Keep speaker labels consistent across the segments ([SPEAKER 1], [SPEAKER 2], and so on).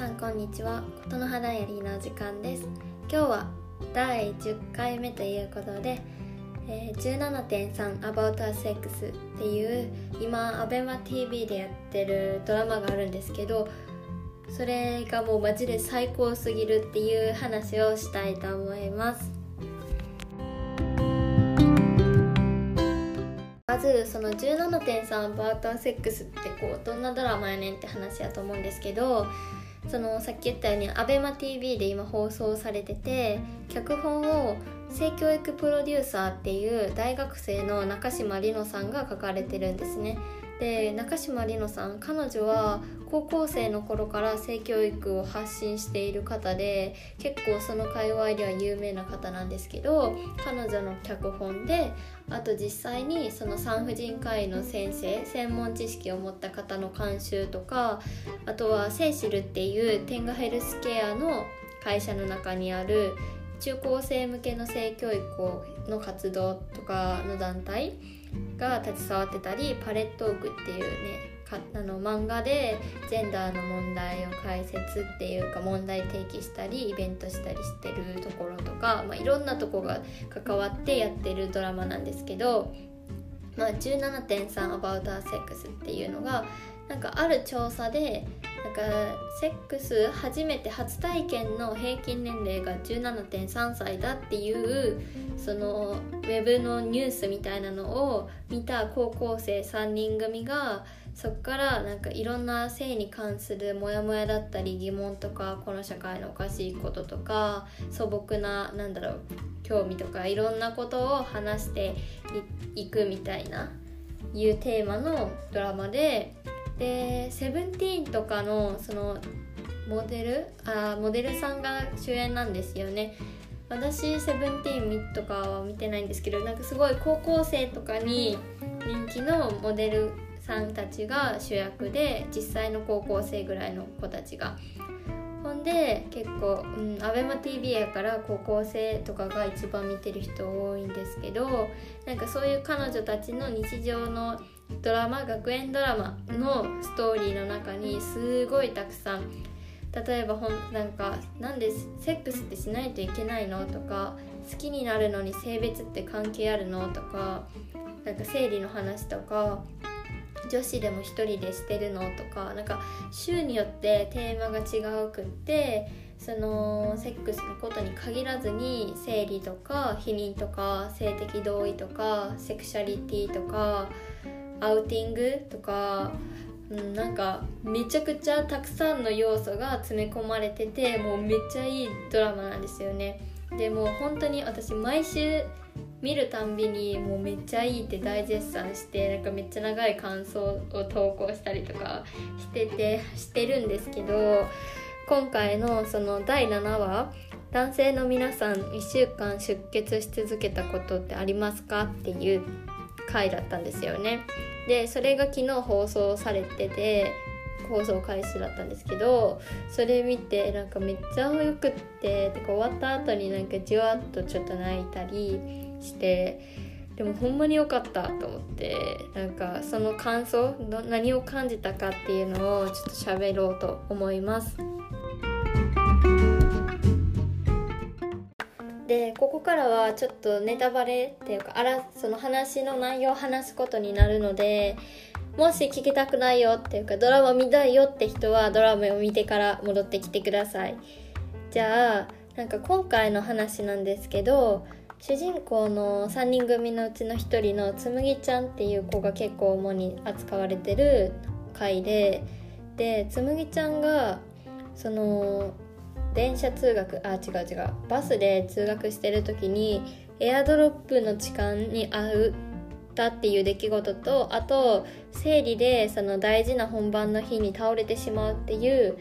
[SPEAKER 1] さんこんにちは。琴の花やりの時間です。今日は第10回目ということで、えー、17.3 About Sex っていう今 ABEMATV でやってるドラマがあるんですけどそれがもうマジで最高すぎるっていう話をしたいと思います。まずその17.3バーターセックスってこうどんなドラマやねんって話やと思うんですけどそのさっき言ったように ABEMATV で今放送されてて脚本を性教育プロデューサーっていう大学生の中島里乃さんが書かれてるんですね。で中島里乃さん彼女は高校生の頃から性教育を発信している方で結構その界隈では有名な方なんですけど彼女の脚本であと実際にその産婦人科医の先生専門知識を持った方の監修とかあとはセイシルっていうテンガヘルスケアの会社の中にある中高生向けの性教育の活動とかの団体が携わってたりパレットークっていうねあの漫画でジェンダーの問題を解説っていうか問題提起したりイベントしたりしてるところとか、まあ、いろんなとこが関わってやってるドラマなんですけど、まあ、17.3 About Our Sex っていうのがなんかある調査でなんかセックス初めて初体験の平均年齢が17.3歳だっていうそのウェブのニュースみたいなのを見た高校生3人組がそっからなんかいろんな性に関するモヤモヤだったり疑問とかこの社会のおかしいこととか素朴ななんだろう興味とかいろんなことを話していくみたいないうテーマのドラマでで「セブンティーンとかのそのモデルあモデルさんが主演なんですよね。私セブンティーンとかは見てないんですけどなんかすごい高校生とかに人気のモデルさんたちが主役で実際の高校生ぐらいの子たちが。ほんで結構、うん、ABEMATV やから高校生とかが一番見てる人多いんですけどなんかそういう彼女たちの日常のドラマ学園ドラマのストーリーの中にすごいたくさん例えばほんなんかなんでセックスってしないといけないのとか好きになるのに性別って関係あるのとかなんか生理の話とか女子でも1人でしてるのとかなんか週によってテーマが違うくってそのセックスのことに限らずに生理とか避妊とか性的同意とかセクシャリティとかアウティングとか、うん、なんかめちゃくちゃたくさんの要素が詰め込まれててもうめっちゃいいドラマなんですよね。でも本当に私毎週見るたんびにもうめっちゃいいって大絶賛してなんかめっちゃ長い感想を投稿したりとかしててしてるんですけど今回のその第7話男性の皆さん1週間出血し続けたことってありますかっていう回だったんですよねでそれが昨日放送されてて放送開始だったんですけどそれ見てなんかめっちゃよくっててか終わった後になんかじわっとちょっと泣いたりしてでもほんまに良かったと思ってなんかその感想何を感じたかっていうのをちょっと喋ろうと思います。でここからはちょっとネタバレっていうかあらその話の内容を話すことになるのでもし聞きたくないよっていうかドラマ見たいよって人はドラマを見てから戻ってきてください。じゃあなんか今回の話なんですけど主人公の3人組のうちの1人のつむぎちゃんっていう子が結構主に扱われてる回ででつむぎちゃんがその電車通学あ違う違う。バスで通学してる時にエアドロップの痴漢に遭ったっていう出来事とあと生理でその大事な本番の日に倒れてしまうっていう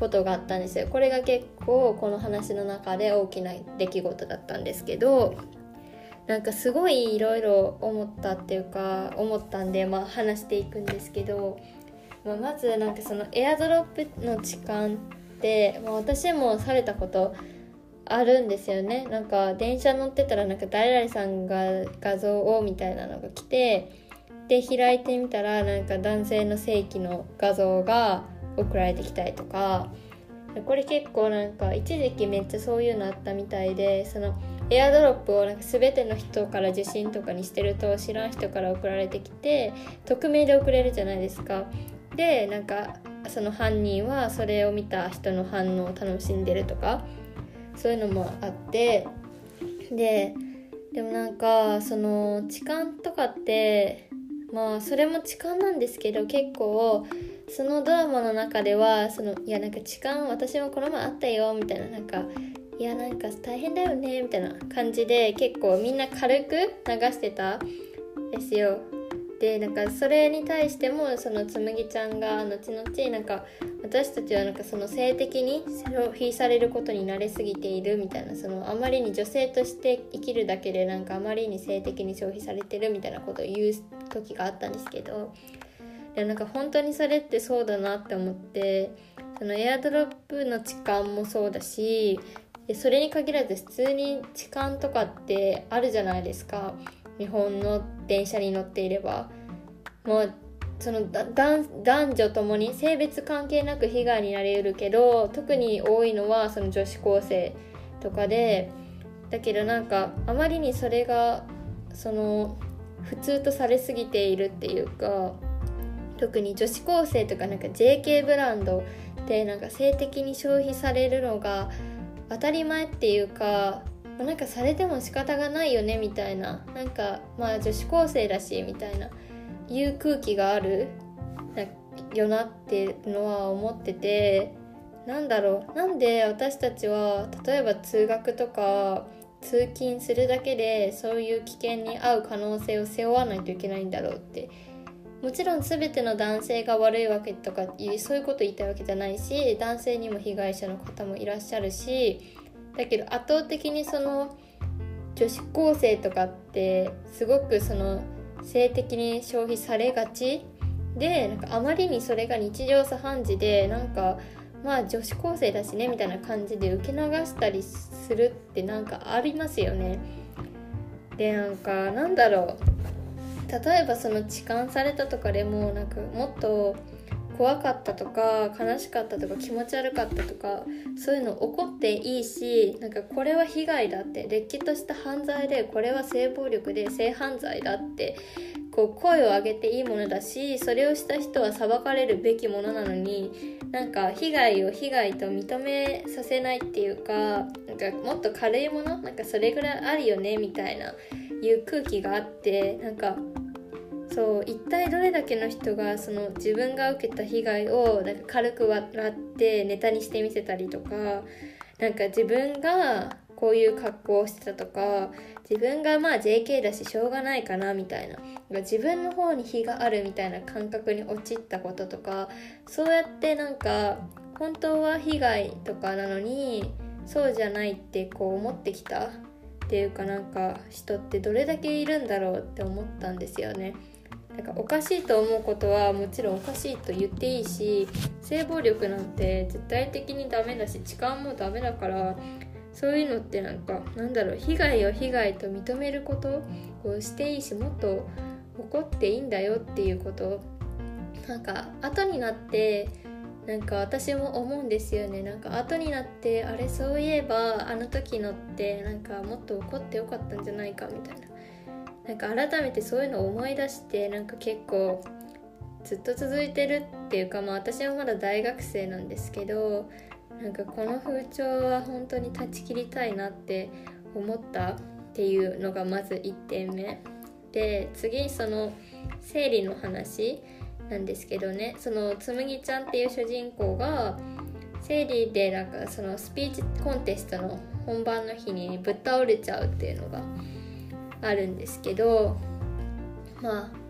[SPEAKER 1] ことがあったんですよ。これが結構この話の中で大きな出来事だったんですけどなんかすごいいろいろ思ったっていうか思ったんで、まあ、話していくんですけど、まあ、まずなんかそのエアドロップの痴漢って、まあ、私もされたことあるんですよねなんか電車乗ってたらなんか誰々さんが画像をみたいなのが来てで開いてみたらなんか男性の正規の画像が送られてきたりとかこれ結構なんか一時期めっちゃそういうのあったみたいでそのエアドロップをなんか全ての人から受信とかにしてると知らん人から送られてきて匿名で送れるじゃないですか。でなんかその犯人はそれを見た人の反応を楽しんでるとかそういうのもあってででもなんかその痴漢とかってまあそれも痴漢なんですけど結構そのドラマの中ではそのいやなんか痴漢私もこの前あったよみたいななんかいやなんか大変だよねみたいな感じで結構みんな軽く流してたですよ。でなんかそれに対してもそのつむぎちゃんが後々なんか私たちはなんかその性的に消費されることに慣れすぎているみたいなそのあまりに女性として生きるだけでなんかあまりに性的に消費されてるみたいなことを言う時があったんですけどでなんか本当にそれってそうだなって思ってそのエアドロップの痴漢もそうだしでそれに限らず普通に痴漢とかってあるじゃないですか。日本の電車に乗っていればもうその男女ともに性別関係なく被害になりうるけど特に多いのはその女子高生とかでだけどなんかあまりにそれがその普通とされすぎているっていうか特に女子高生とかなんか JK ブランドってなんか性的に消費されるのが当たり前っていうかまあ、なんかされても仕方がないよねみたいな。なんかまあ女子高生だしみたいな。いう空気がある。よなってのは思ってて。なんだろう。なんで私たちは例えば通学とか通勤するだけでそういう危険に遭う可能性を背負わないといけないんだろうって。もちろん全ての男性が悪いわけとかそういうこと言いたいわけじゃないし男性にも被害者の方もいらっしゃるしだけど圧倒的にその女子高生とかってすごくその性的に消費されがちでなんかあまりにそれが日常茶飯事でなんかまあ女子高生だしねみたいな感じで受け流したりするってなんかありますよね。でなんかなんだろう例えばその痴漢されたとかでもなんかもっと怖かったとか悲しかったとか気持ち悪かったとかそういうの起こっていいしなんかこれは被害だってれっきとした犯罪でこれは性暴力で性犯罪だってこう声を上げていいものだしそれをした人は裁かれるべきものなのになんか被害を被害と認めさせないっていうかなんかもっと軽いものなんかそれぐらいあるよねみたいないう空気があってなんかそう一体どれだけの人がその自分が受けた被害をなんか軽く笑ってネタにしてみせたりとかなんか自分がこういう格好をしてたとか自分がまあ JK だししょうがないかなみたいな自分の方に非があるみたいな感覚に陥ったこととかそうやってなんか本当は被害とかなのにそうじゃないってこう思ってきたっていうかなんか人ってどれだけいるんだろうって思ったんですよね。なんかおかしいと思うことはもちろんおかしいと言っていいし性暴力なんて絶対的にダメだし痴漢もダメだからそういうのってなんかなんだろう被害を被害と認めることをしていいしもっと怒っていいんだよっていうこと。なんか後になってなんか私も思うんですよね。なんか後になってあれそういえばあの時のってなんかもっと怒ってよかったんじゃないかみたいな。なんか改めてそういうのを思い出してなんか結構ずっと続いてるっていうかまあ私はまだ大学生なんですけどなんかこの風潮は本当に断ち切りたいなって思ったっていうのがまず1点目。で次その生理の話なんですけどね。そのつむぎちゃんっていう主人公が生理でなんかそのスピーチコンテストの本番の日にぶっ倒れちゃうっていうのがあるんですけどまあ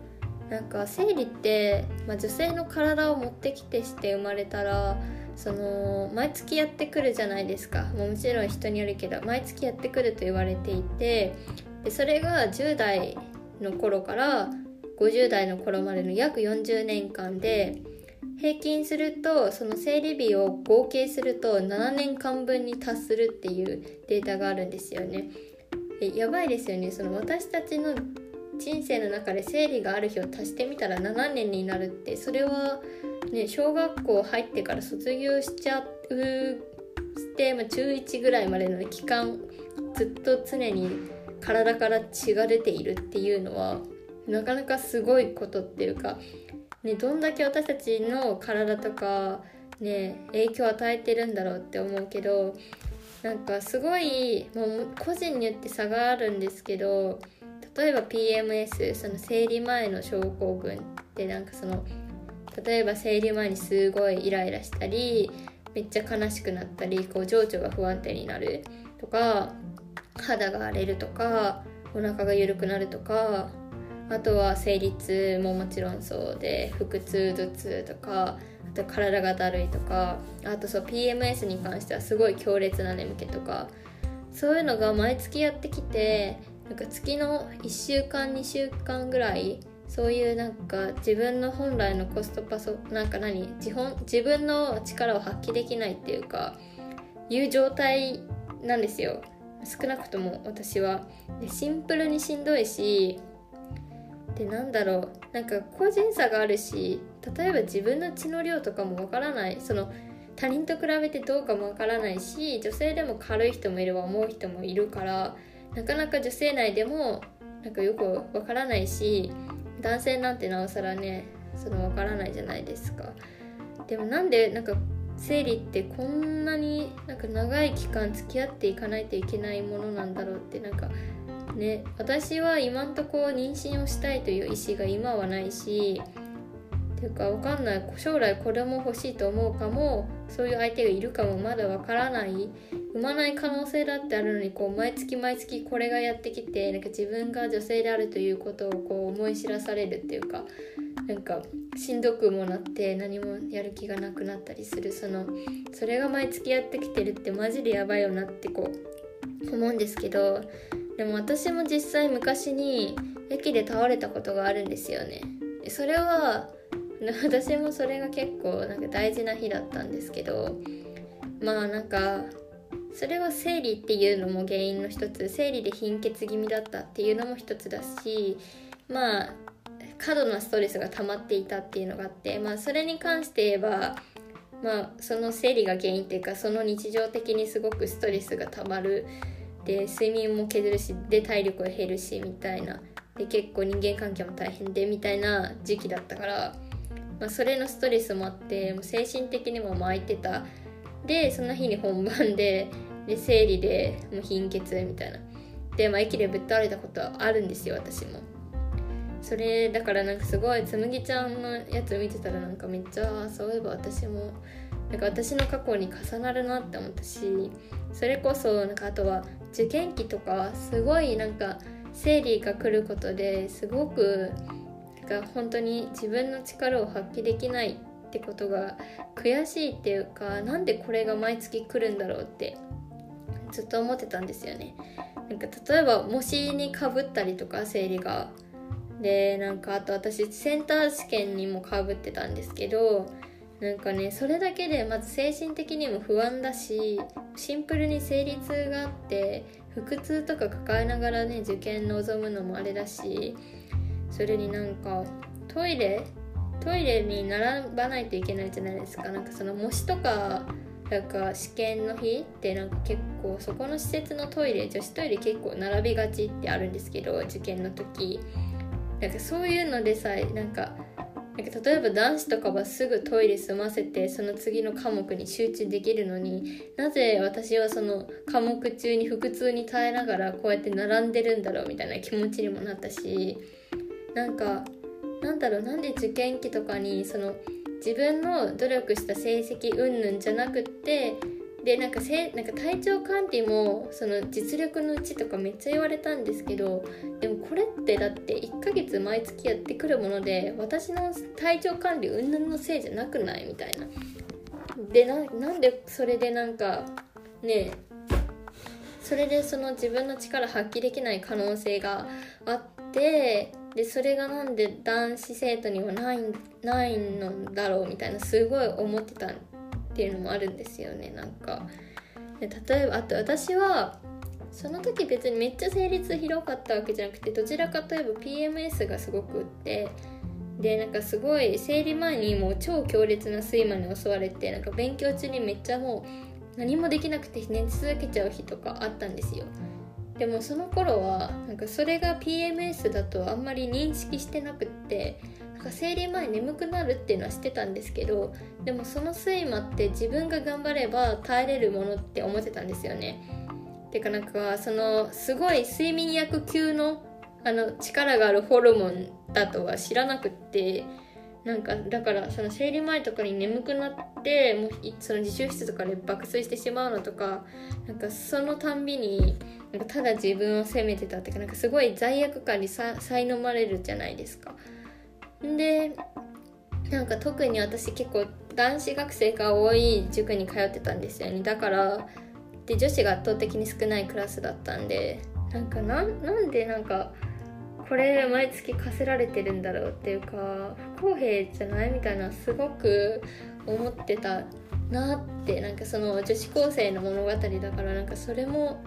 [SPEAKER 1] なんか生理って、まあ、女性の体を持ってきてして生まれたらその毎月やってくるじゃないですかもちろん人によるけど毎月やってくると言われていてでそれが10代の頃から50代の頃までの約40年間で平均するとその生理日を合計すると7年間分に達するっていうデータがあるんですよね。やばいですよね。その私たちの人生の中で生理がある日を足してみたら7年になるって。それはね、小学校入ってから卒業しちゃうして、まあ、中1ぐらいまでの期間ずっと常に体から血が出ているっていうのはなかなかすごいことっていうか、ね、どんだけ私たちの体とか、ね、影響を与えてるんだろうって思うけどなんかすごいもう個人によって差があるんですけど例えば PMS その生理前の症候群ってなんかその例えば生理前にすごいイライラしたりめっちゃ悲しくなったりこう情緒が不安定になるとか肌が荒れるとかお腹が緩くなるとかあとは生理痛ももちろんそうで腹痛頭痛とかと体がだるいとかあとそう PMS に関してはすごい強烈な眠気とかそういうのが毎月やってきてなんか月の1週間2週間ぐらいそういうなんか自分の本来のコストパソなんか何自本自分の力を発揮できないっていうかいう状態なんですよ。少なくとも私は。でシンプルにしんどいしでなんだろうなんか個人差があるし例えば自分の血の量とかもわからない。その他人と比べてどうかもわからないし女性でも軽い人もいれば重い人もいるからなかなか女性内でもなんかよくわからないし男性なんてなおさらねそのわからないじゃないですか。でもなんでなんか生理ってこんなになんか長い期間付き合っていかないといけないものなんだろうってなんかね私は今んとこ妊娠をしたいという意思が今はないしていうかわかんない。将来子供欲しいと思うかも。そういう相手がいるかもまだわからない。産まない可能性だってあるのにこう毎月毎月これがやってきてなんか自分が女性であるということをこう思い知らされるっていうかなんかしんどくもなって何もやる気がなくなったりする。そのそれが毎月やってきてるってマジでやばいよなってこう思うんですけどでも私も実際昔に駅で倒れたことがあるんですよね。それは 私もそれが結構なんか大事な日だったんですけどまあなんかそれは生理っていうのも原因の一つ生理で貧血気味だったっていうのも一つだしまあ過度なストレスが溜まっていたっていうのがあってまあそれに関して言えばまあその生理が原因っていうかその日常的にすごくストレスが溜まる。で睡眠も削るしで体力が減るしみたいな。で結構人間関係も大変でみたいな時期だったから、まあ、それのストレスもあってもう精神的にも巻いてた。でその日に本番でで生理でもう貧血みたいな。で、まあ、駅でぶっ倒れたことはあるんですよ私も。それだからなんかすごいつむぎちゃんのやつ見てたらなんかめっちゃそういえば私もなんか私の過去に重なるなって思ったしそれこそなんかあとは受験期とかすごいなんか生理が来ることですごくなんか本当に自分の力を発揮できないってことが悔しいっていうかなんでこれが毎月来るんだろうってずっと思ってたんですよね。なんか例えば模試にかぶったりとか生理がでなんかあと私センター試験にもかぶってたんですけどなんかねそれだけでまず精神的にも不安だしシンプルに生理痛があって腹痛とか抱えながらね受験臨むのもあれだしそれになんかトイレトイレに並ばないといけないじゃないですか。なんかその模試とかなんか試験の日ってなんか結構そこの施設のトイレ女子トイレ結構並びがちってあるんですけど受験の時。なんかそういうのでさえなんかなんか例えば男子とかはすぐトイレ済ませてその次の科目に集中できるのになぜ私はその科目中に腹痛に耐えながらこうやって並んでるんだろうみたいな気持ちにもなったしなんかなんだろうなんで受験期とかにその自分の努力した成績云々じゃなくってでなんかせなんか体調管理もその実力のうちとかめっちゃ言われたんですけどでもこれってだって1ヶ月毎月やってくるもので私の体調管理云々のせいじゃなくないみたいな。でなんでそれでなんかねそれでその自分の力発揮できない可能性があってでそれがなんで男子生徒にはないないのだろうみたいなすごい思ってたっていうのもあるんですよね。なんかで例えばあと私はその時別にめっちゃ成立広かったわけじゃなくてどちらかといえば PMS がすごくってでなんかすごい生理前にもう超強烈な睡魔に襲われてなんか勉強中にめっちゃもう何もできなくて寝続けちゃう日とかあったんですよ。でもその頃はなんかそれが PMS だとあんまり認識してなくってなんか生理前眠くなるっていうのは知ってたんですけどでもその睡魔って自分が頑張れば耐えれるものって思ってたんですよね。てかなんかそのすごい睡眠薬級のあの力があるホルモンだとは知らなくってなんかだからその生理前とかに眠くなってもうその自習室とかで爆睡してしまうのとかなんかそのたんびになんかただ自分を責めてたっていうかなんかすごい罪悪感にさ苛まれるじゃないですか。でなんか特に私結構男子学生が多い塾に通ってたんですよねだからで女子が圧倒的に少ないクラスだったんでなんかなんでなんかこれ毎月課せられてるんだろうっていうか不公平じゃないみたいなすごく思ってたなってなんかその女子高生の物語だからなんかそれも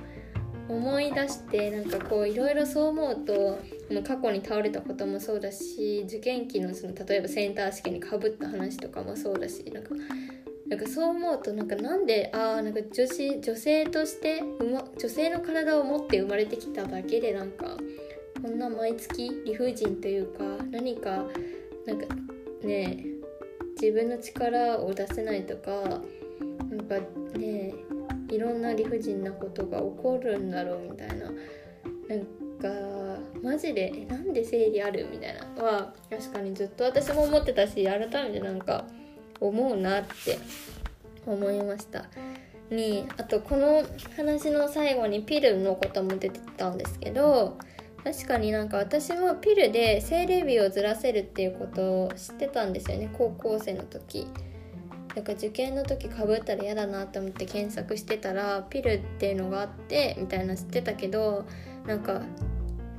[SPEAKER 1] 思い出してなんかこういろいろそう思うと過去に倒れたこともそうだし受験期のその例えばセンター試験にかぶった話とかもそうだしなんかなんかそう思うとなんかなんでああなんか女子女性として女性の体を持って生まれてきただけでなんかこんな毎月理不尽というか何かなんかね自分の力を出せないとかなんかねいろんな理不尽なことが起こるんだろうみたいな。なんかマジでえなんで生理あるみたいなは確かにずっと私も思ってたし改めてなんか思うなって思いました。にあとこの話の最後にピルのことも出てたんですけど確かになんか私もピルで生理日をずらせるっていうことを知ってたんですよね高校生の時。なんか受験の時かぶったら嫌だなと思って検索してたらピルっていうのがあってみたいな知ってたけどなんか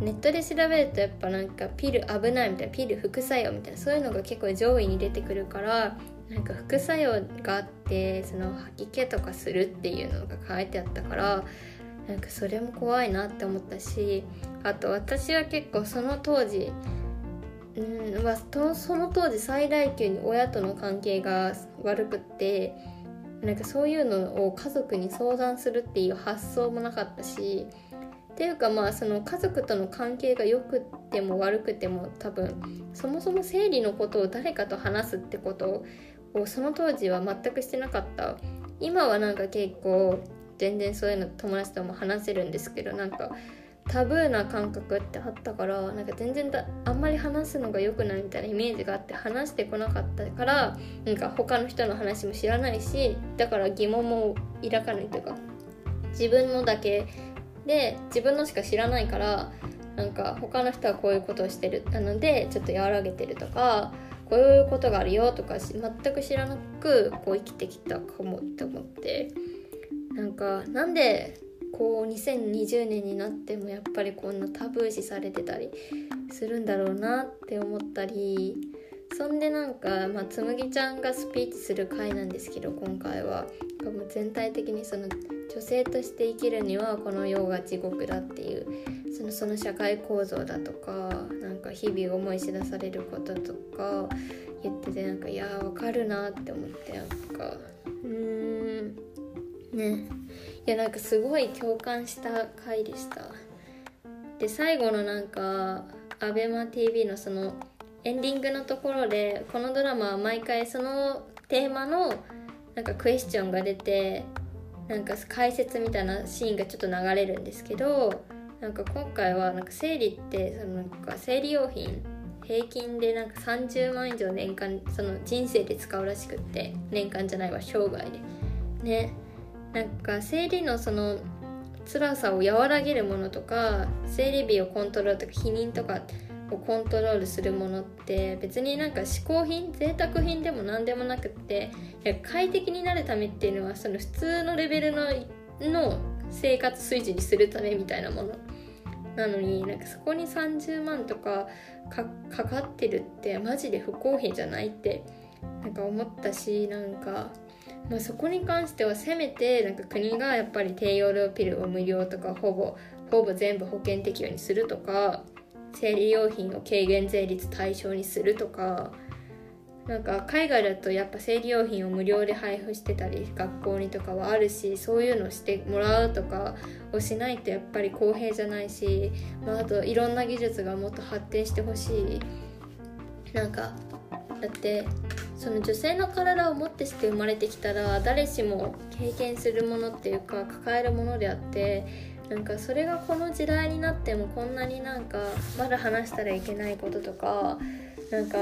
[SPEAKER 1] ネットで調べるとやっぱなんかピル危ないみたいなピル副作用みたいなそういうのが結構上位に出てくるからなんか副作用があってその吐き気とかするっていうのが書いてあったからなんかそれも怖いなって思ったしあと私は結構その当時うんまあ、その当時最大級に親との関係が悪くってなんかそういうのを家族に相談するっていう発想もなかったしっていうかまあその家族との関係が良くても悪くても多分そもそも生理のことを誰かと話すってことをその当時は全くしてなかった。今はなんか結構全然そういうの友達とも話せるんですけどなんかタブーな感覚ってあったからなんか全然だあんまり話すのが良くないみたいなイメージがあって話してこなかったからなんか他の人の話も知らないしだから疑問も抱かないというか自分のだけで自分のしか知らないからなんか他の人はこういうことをしてるなのでちょっと和らげてるとかこういうことがあるよとか全く知らなくこう生きてきたかもって思って。なんかなんでこう2020年になってもやっぱりこんなタブー視されてたりするんだろうなって思ったりそんでなんか、まあ、つむぎちゃんがスピーチする回なんですけど今回は。もう全体的にその女性として生きるにはこの世が地獄だっていうそのその社会構造だとかなんか日々思い知らされることとか言っててなんかいやーわかるなって思ってなんかうん。ね。いやなんかすごい共感した回でした。で最後のなんか ABEMATV のそのエンディングのところでこのドラマは毎回そのテーマのなんかクエスチョンが出てなんか解説みたいなシーンがちょっと流れるんですけどなんか今回はなんか生理ってそのなんか生理用品平均でなんか30万以上年間その人生で使うらしくって年間じゃないわ生涯で。ね。なんか生理のその辛さを和らげるものとか生理日をコントロールとか避妊とかをコントロールするものって別になんか嗜好品贅沢品でも何でもなくって快適になるためっていうのはその普通のレベルのの生活水準にするためみたいなもの。なのになんかそこに30万とかかかってるってマジで不公平じゃないってなんか思ったしなんかまあ、そこに関してはせめてなんか国がやっぱり低用量ピルを無料とかほぼほぼ全部保険適用にするとか生理用品を軽減税率対象にするとかなんか海外だとやっぱ生理用品を無料で配布してたり学校にとかはあるしそういうのしてもらうとかをしないとやっぱり公平じゃないし、まあ、あといろんな技術がもっと発展してほしい。なんかだってその女性の体をもってして生まれてきたら誰しも経験するものっていうか抱えるものであってなんかそれがこの時代になってもこんなになんかまだ話したらいけないこととかなんか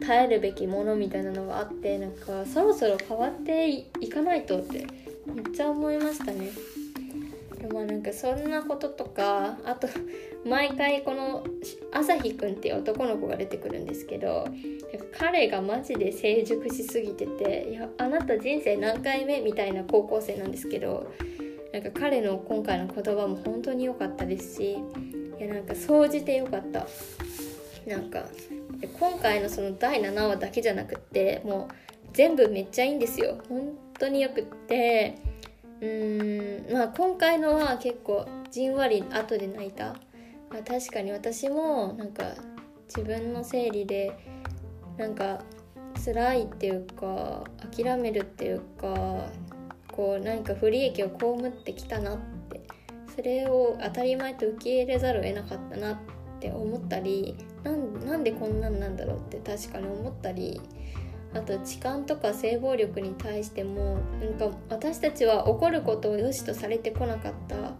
[SPEAKER 1] 耐えるべきものみたいなのがあってなんかそろそろ変わっていかないとってめっちゃ思いましたね。でもなんかそんなこととかあと毎回この朝日くんっていう男の子が出てくるんですけど彼がマジで成熟しすぎてていやあなた人生何回目みたいな高校生なんですけどなんか彼の今回の言葉も本当に良かったですしいやなんか総じて良かった。なんか今回のその第7話だけじゃなくってもう全部めっちゃいいんですよ。本当によくって。うーんまあ今回のは結構じんわり後で泣いた、確かに私もなんか自分の生理でなんか辛いっていうか諦めるっていうかこう何か不利益を被ってきたなってそれを当たり前と受け入れざるを得なかったなって思ったりなんでこんなんなんだろうって確かに思ったりあと痴漢とか性暴力に対してもなんか私たちは怒ることを良しとされてこなかった。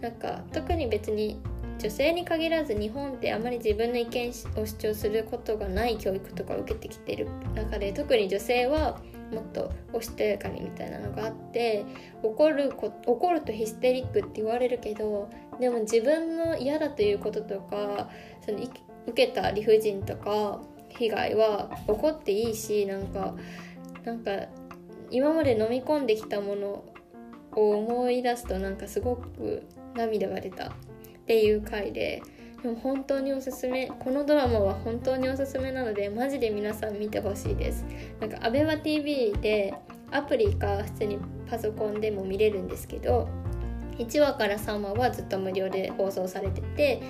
[SPEAKER 1] なんか特に別に女性に限らず日本ってあまり自分の意見を主張することがない教育とかを受けてきてる中で特に女性はもっとおしとやかにみたいなのがあって怒るこ怒るとヒステリックって言われるけどでも自分の嫌だということとかその受けた理不尽とか被害は起こっていいしなんかなんか今まで飲み込んできたものを思い出すとなんかすごく涙が出た。っていう回ででも本当におすすめこのドラマは本当におすすめなのでマジで皆さん見てほしいです。なんか ABEMATV でアプリか普通にパソコンでも見れるんですけど1話から3話はずっと無料で放送されてて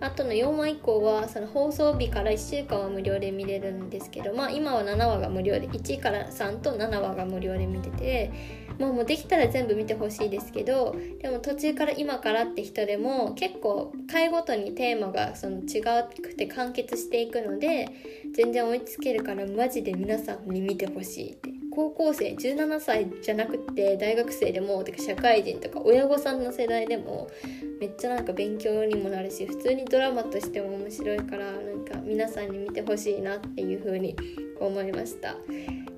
[SPEAKER 1] あとの4話以降はその放送日から1週間は無料で見れるんですけど、まあ、今は7話が無料で1から3と7話が無料で見てて、まあ、もうできたら全部見てほしいですけどでも途中から今からって人でも結構回ごとにテーマがその違くて完結していくので全然追いつけるからマジで皆さんに見てほしいって。高校生17歳じゃなくて大学生でもてか社会人とか親御さんの世代でもめっちゃなんか勉強にもなるし普通にドラマとしても面白いからなんか皆さんに見てほしいなっていう風に思いました。っ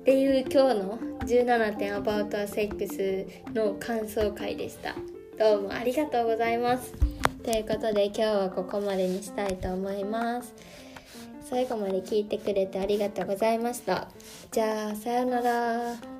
[SPEAKER 1] ていう今日の17点 About Sex の感想会でした。どうもありがとうございます。ということで今日はここまでにしたいと思います。最後まで聞いてくれてありがとうございました。じゃあさようなら。